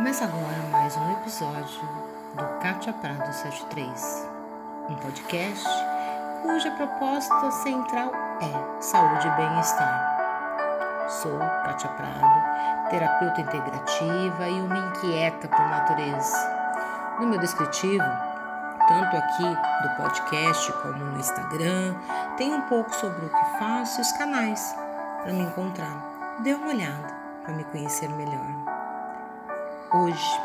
Começa agora mais um episódio do Cátia Prado 73, um podcast cuja proposta central é saúde e bem-estar. Sou Cátia Prado, terapeuta integrativa e uma inquieta por natureza. No meu descritivo, tanto aqui do podcast como no Instagram, tem um pouco sobre o que faço e os canais para me encontrar. Dê uma olhada para me conhecer melhor. Hoje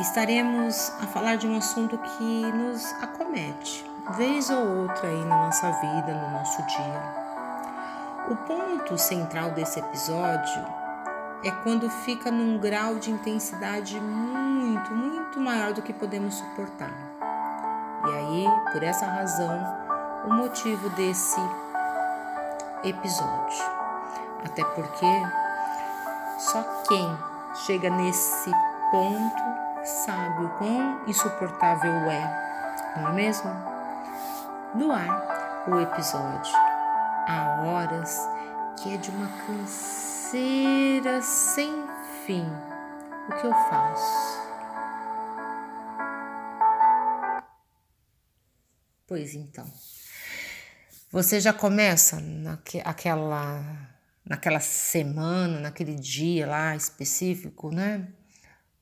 estaremos a falar de um assunto que nos acomete, vez ou outra aí na nossa vida, no nosso dia. O ponto central desse episódio é quando fica num grau de intensidade muito, muito maior do que podemos suportar. E aí, por essa razão, o motivo desse episódio. Até porque só quem chega nesse ponto sabe o quão insuportável é, não é mesmo? No ar, o episódio Há horas que é de uma canseira sem fim. O que eu faço? Pois então, você já começa naquela naquela semana, naquele dia lá específico, né?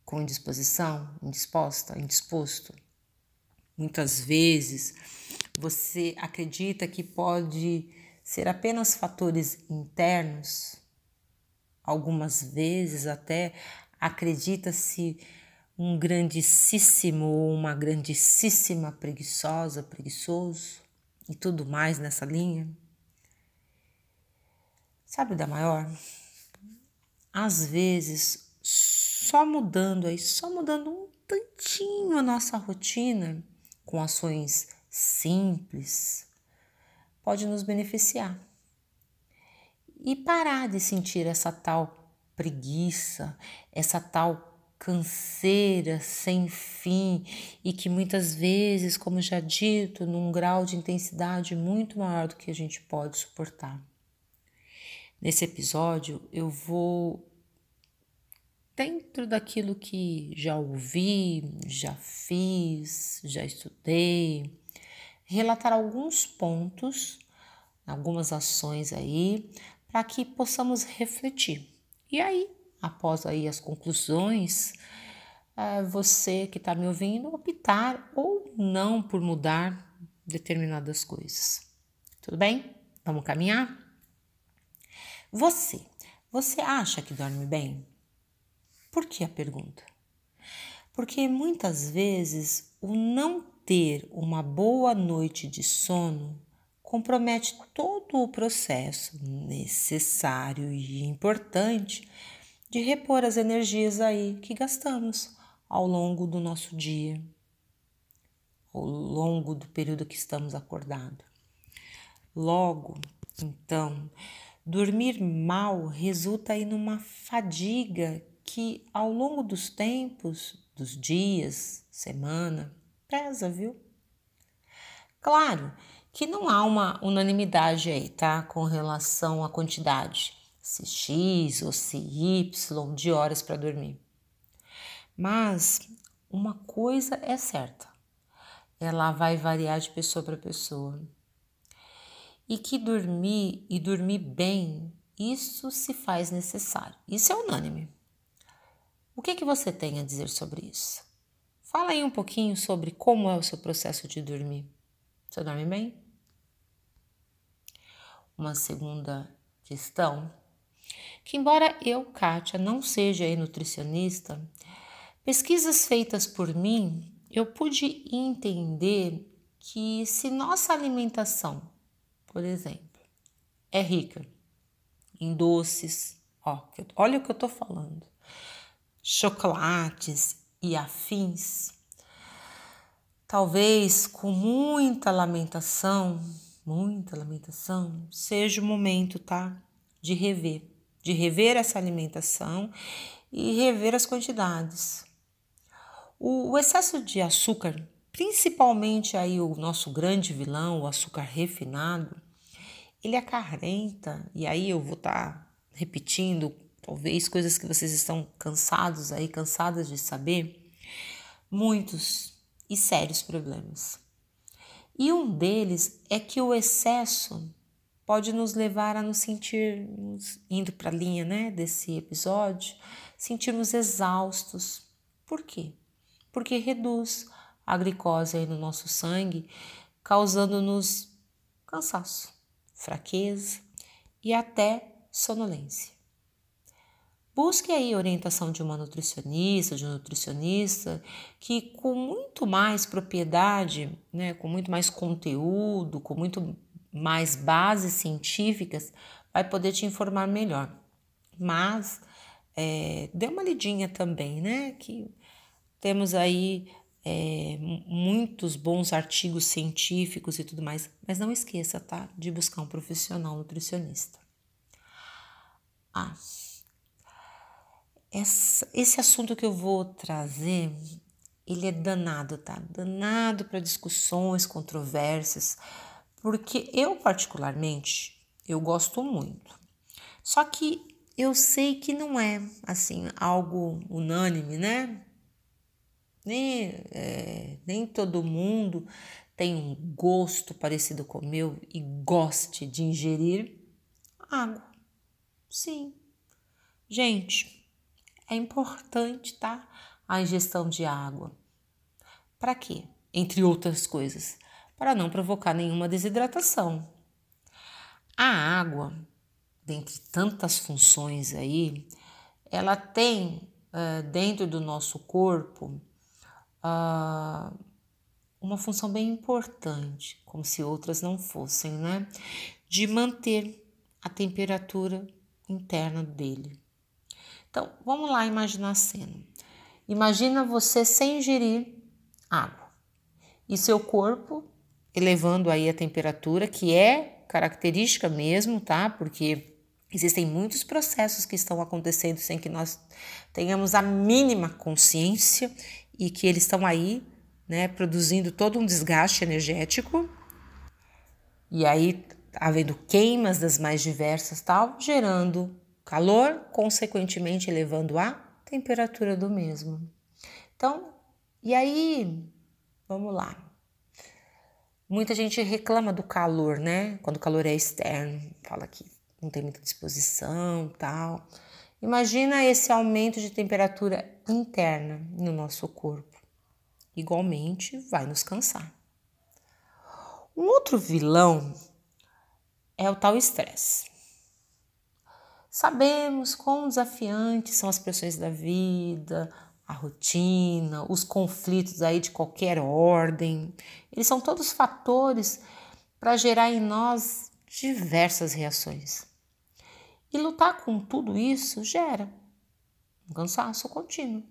Com indisposição, indisposta, indisposto. Muitas vezes você acredita que pode ser apenas fatores internos, algumas vezes até acredita-se um grandíssimo ou uma grandíssima preguiçosa, preguiçoso e tudo mais nessa linha. Sabe da maior? Às vezes, só mudando aí, só mudando um tantinho a nossa rotina com ações simples, pode nos beneficiar. E parar de sentir essa tal preguiça, essa tal canseira sem fim e que muitas vezes, como já dito, num grau de intensidade muito maior do que a gente pode suportar. Nesse episódio, eu vou, dentro daquilo que já ouvi, já fiz, já estudei, relatar alguns pontos, algumas ações aí, para que possamos refletir. E aí, após aí as conclusões, é, você que está me ouvindo optar ou não por mudar determinadas coisas. Tudo bem? Vamos caminhar? Você, você acha que dorme bem? Por que a pergunta? Porque muitas vezes o não ter uma boa noite de sono compromete todo o processo necessário e importante de repor as energias aí que gastamos ao longo do nosso dia, ao longo do período que estamos acordados. Logo, então, Dormir mal resulta aí numa fadiga que ao longo dos tempos, dos dias, semana, pesa, viu? Claro que não há uma unanimidade aí, tá? Com relação à quantidade, se X ou se Y de horas para dormir. Mas uma coisa é certa, ela vai variar de pessoa para pessoa e que dormir e dormir bem, isso se faz necessário. Isso é unânime. O que, que você tem a dizer sobre isso? Fala aí um pouquinho sobre como é o seu processo de dormir. Você dorme bem? Uma segunda questão, que embora eu, Kátia, não seja nutricionista, pesquisas feitas por mim, eu pude entender que se nossa alimentação por exemplo, é rica em doces, ó, olha o que eu tô falando, chocolates e afins. Talvez com muita lamentação, muita lamentação, seja o momento, tá? De rever, de rever essa alimentação e rever as quantidades. O excesso de açúcar principalmente aí o nosso grande vilão, o açúcar refinado, ele acarrenta, e aí eu vou estar tá repetindo talvez coisas que vocês estão cansados aí, cansadas de saber, muitos e sérios problemas. E um deles é que o excesso pode nos levar a nos sentirmos, indo para a linha né, desse episódio, sentirmos exaustos. Por quê? Porque reduz a glicose aí no nosso sangue, causando-nos cansaço, fraqueza e até sonolência. Busque aí orientação de uma nutricionista, de um nutricionista, que com muito mais propriedade, né, com muito mais conteúdo, com muito mais bases científicas, vai poder te informar melhor. Mas é, dê uma lidinha também, né? Que temos aí é, muitos bons artigos científicos e tudo mais, mas não esqueça, tá? De buscar um profissional nutricionista. Ah, essa, esse assunto que eu vou trazer, ele é danado, tá? Danado para discussões, controvérsias, porque eu particularmente eu gosto muito. Só que eu sei que não é assim algo unânime, né? Nem, é, nem todo mundo tem um gosto parecido com o meu e goste de ingerir água. Sim. Gente, é importante, tá? A ingestão de água. Para quê? Entre outras coisas, para não provocar nenhuma desidratação. A água, dentre tantas funções aí, ela tem uh, dentro do nosso corpo uh, uma função bem importante, como se outras não fossem, né? De manter a temperatura interna dele. Então, vamos lá imaginar a cena. Imagina você sem ingerir água e seu corpo elevando aí a temperatura, que é característica mesmo, tá? Porque existem muitos processos que estão acontecendo sem que nós tenhamos a mínima consciência e que eles estão aí, né, produzindo todo um desgaste energético. E aí havendo queimas das mais diversas, tal, gerando calor, consequentemente elevando a temperatura do mesmo. Então, e aí, vamos lá. Muita gente reclama do calor, né? Quando o calor é externo, fala que não tem muita disposição, tal. Imagina esse aumento de temperatura interna no nosso corpo. Igualmente, vai nos cansar. Um outro vilão é o tal estresse. Sabemos quão desafiantes são as pressões da vida, a rotina, os conflitos aí de qualquer ordem. Eles são todos fatores para gerar em nós diversas reações. E lutar com tudo isso gera um cansaço contínuo.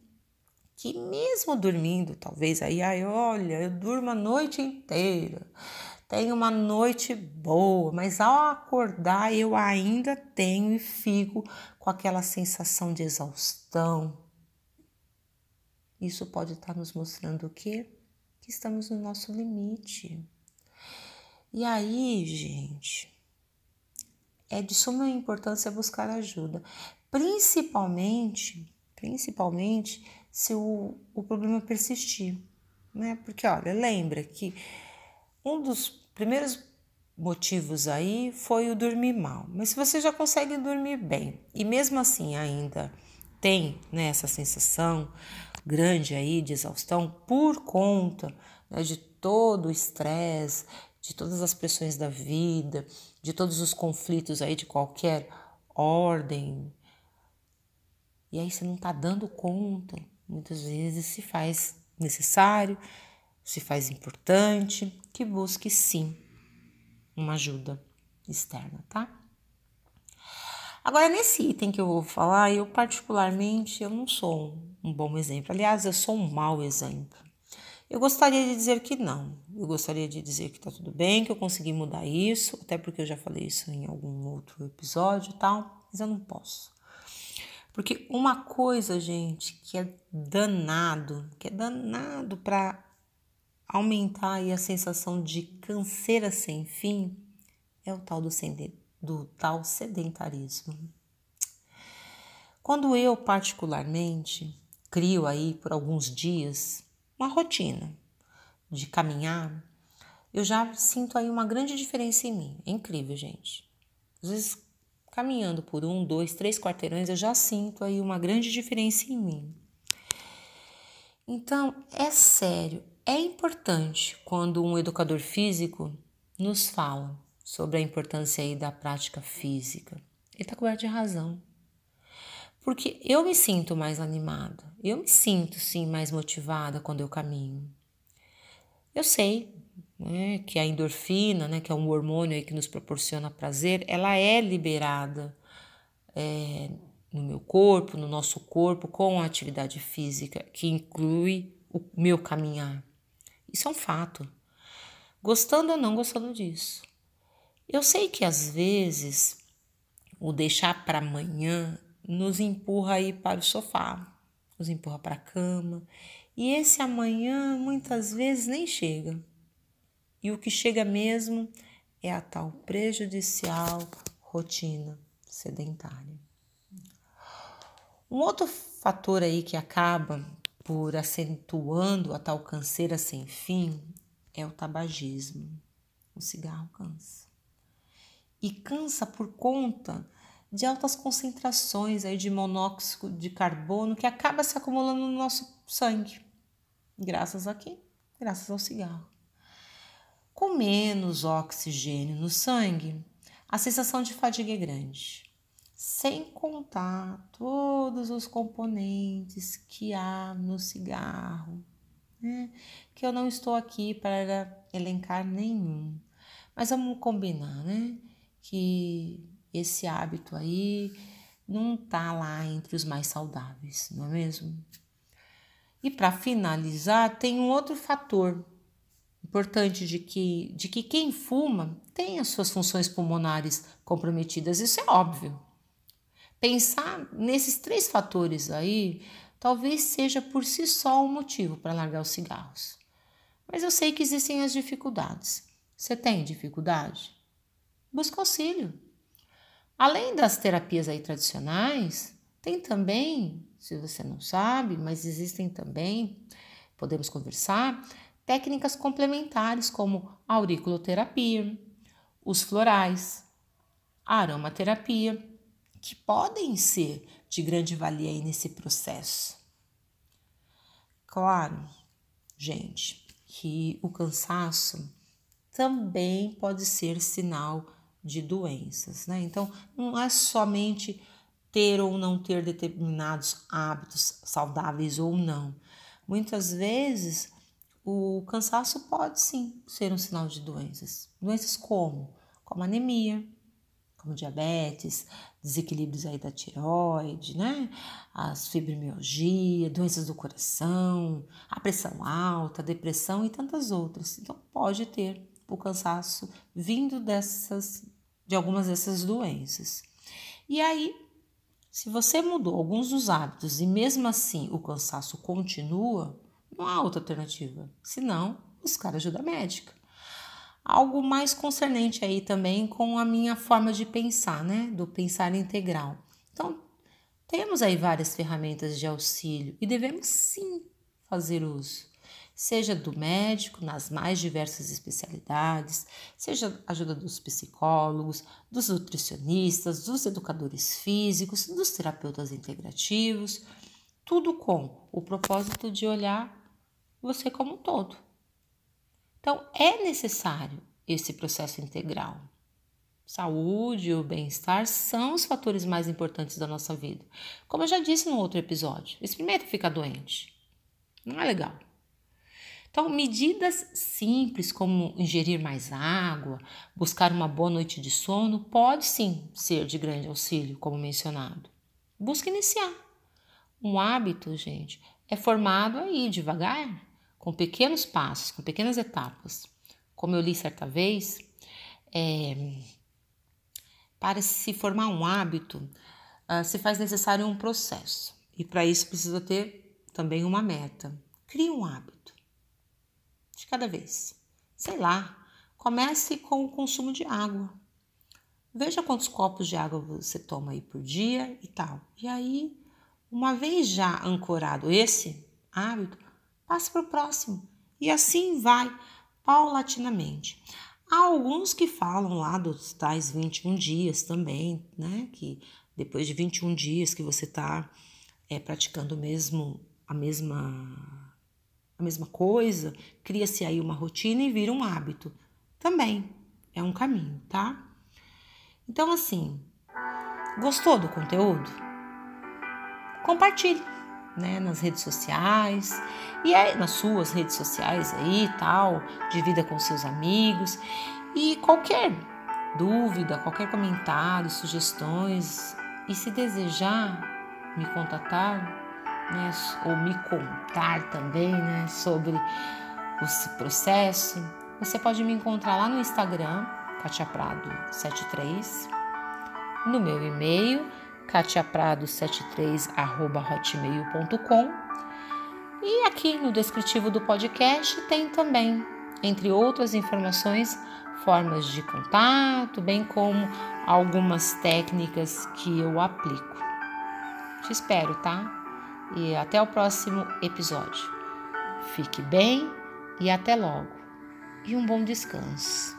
Que mesmo dormindo, talvez aí, ai, olha, eu durmo a noite inteira, tenho uma noite boa, mas ao acordar eu ainda tenho e fico com aquela sensação de exaustão. Isso pode estar nos mostrando o quê? Que estamos no nosso limite. E aí, gente, é de suma importância buscar ajuda, principalmente, principalmente se o, o problema persistir, né? Porque olha, lembra que um dos primeiros motivos aí foi o dormir mal. Mas se você já consegue dormir bem e mesmo assim ainda tem né, essa sensação grande aí de exaustão por conta né, de todo o estresse, de todas as pressões da vida, de todos os conflitos aí de qualquer ordem. E aí você não está dando conta, muitas vezes se faz necessário se faz importante, que busque sim uma ajuda externa, tá? Agora, nesse item que eu vou falar, eu particularmente eu não sou um bom exemplo. Aliás, eu sou um mau exemplo. Eu gostaria de dizer que não. Eu gostaria de dizer que tá tudo bem, que eu consegui mudar isso, até porque eu já falei isso em algum outro episódio e tal, mas eu não posso. Porque uma coisa, gente, que é danado, que é danado para aumentar a sensação de canseira sem fim é o tal do, do tal sedentarismo. Quando eu, particularmente, crio aí por alguns dias uma rotina de caminhar, eu já sinto aí uma grande diferença em mim. É incrível, gente. Às vezes, caminhando por um, dois, três quarteirões, eu já sinto aí uma grande diferença em mim. Então, é sério, é importante quando um educador físico nos fala sobre a importância aí da prática física. Ele está coberto de razão. Porque eu me sinto mais animada, eu me sinto sim mais motivada quando eu caminho. Eu sei né, que a endorfina, né, que é um hormônio que nos proporciona prazer, ela é liberada é, no meu corpo, no nosso corpo, com a atividade física, que inclui o meu caminhar. Isso é um fato. Gostando ou não gostando disso. Eu sei que às vezes o deixar para amanhã nos empurra aí para o sofá, nos empurra para a cama, e esse amanhã muitas vezes nem chega. E o que chega mesmo é a tal prejudicial rotina sedentária. Um outro fator aí que acaba por acentuando a tal canseira sem fim é o tabagismo. O cigarro cansa. E cansa por conta de altas concentrações aí de monóxido de carbono que acaba se acumulando no nosso sangue. Graças a quê? Graças ao cigarro. Com menos oxigênio no sangue, a sensação de fadiga é grande, sem contar todos os componentes que há no cigarro, né? que eu não estou aqui para elencar nenhum. Mas vamos combinar, né? Que esse hábito aí não tá lá entre os mais saudáveis, não é mesmo? E para finalizar, tem um outro fator importante de que, de que quem fuma tem as suas funções pulmonares comprometidas, isso é óbvio. Pensar nesses três fatores aí talvez seja por si só um motivo para largar os cigarros. Mas eu sei que existem as dificuldades. Você tem dificuldade? Busca auxílio. Além das terapias aí tradicionais, tem também, se você não sabe, mas existem também, podemos conversar, técnicas complementares como a auriculoterapia, os florais, a aromaterapia, que podem ser de grande valia aí nesse processo. Claro, gente, que o cansaço também pode ser sinal de doenças, né? Então, não é somente ter ou não ter determinados hábitos saudáveis ou não. Muitas vezes o cansaço pode sim ser um sinal de doenças. Doenças como? Como anemia, como diabetes, desequilíbrios aí da tireoide, né? As fibromialgia, doenças do coração, a pressão alta, a depressão e tantas outras. Então pode ter o cansaço vindo dessas de algumas dessas doenças. E aí, se você mudou alguns dos hábitos e mesmo assim o cansaço continua, não há outra alternativa, senão buscar ajuda médica. Algo mais concernente aí também com a minha forma de pensar, né? Do pensar integral. Então, temos aí várias ferramentas de auxílio e devemos sim fazer uso seja do médico nas mais diversas especialidades, seja ajuda dos psicólogos, dos nutricionistas, dos educadores físicos, dos terapeutas integrativos, tudo com o propósito de olhar você como um todo. Então, é necessário esse processo integral. Saúde e o bem-estar são os fatores mais importantes da nossa vida. Como eu já disse no outro episódio, experimenta ficar doente. Não é legal. Então, medidas simples como ingerir mais água, buscar uma boa noite de sono, pode sim ser de grande auxílio, como mencionado. Busque iniciar. Um hábito, gente, é formado aí devagar, com pequenos passos, com pequenas etapas. Como eu li certa vez, é, para se formar um hábito, uh, se faz necessário um processo. E para isso precisa ter também uma meta. Crie um hábito de cada vez. Sei lá, comece com o consumo de água. veja quantos copos de água você toma aí por dia e tal. E aí, uma vez já ancorado esse hábito, passe para o próximo. E assim vai, paulatinamente. Há alguns que falam lá dos tais 21 dias também, né? Que depois de 21 dias que você está é, praticando mesmo a mesma a mesma coisa, cria-se aí uma rotina e vira um hábito. Também é um caminho, tá? Então, assim, gostou do conteúdo? Compartilhe, né, nas redes sociais e aí, nas suas redes sociais aí tal, divida com seus amigos e qualquer dúvida, qualquer comentário, sugestões e se desejar me contatar, né, ou me contar também né, sobre esse processo, você pode me encontrar lá no Instagram, katiaprado73, no meu e-mail, katiaprado73.hotmail.com e aqui no descritivo do podcast tem também, entre outras informações, formas de contato, bem como algumas técnicas que eu aplico. Te espero, tá? E até o próximo episódio. Fique bem e até logo. E um bom descanso.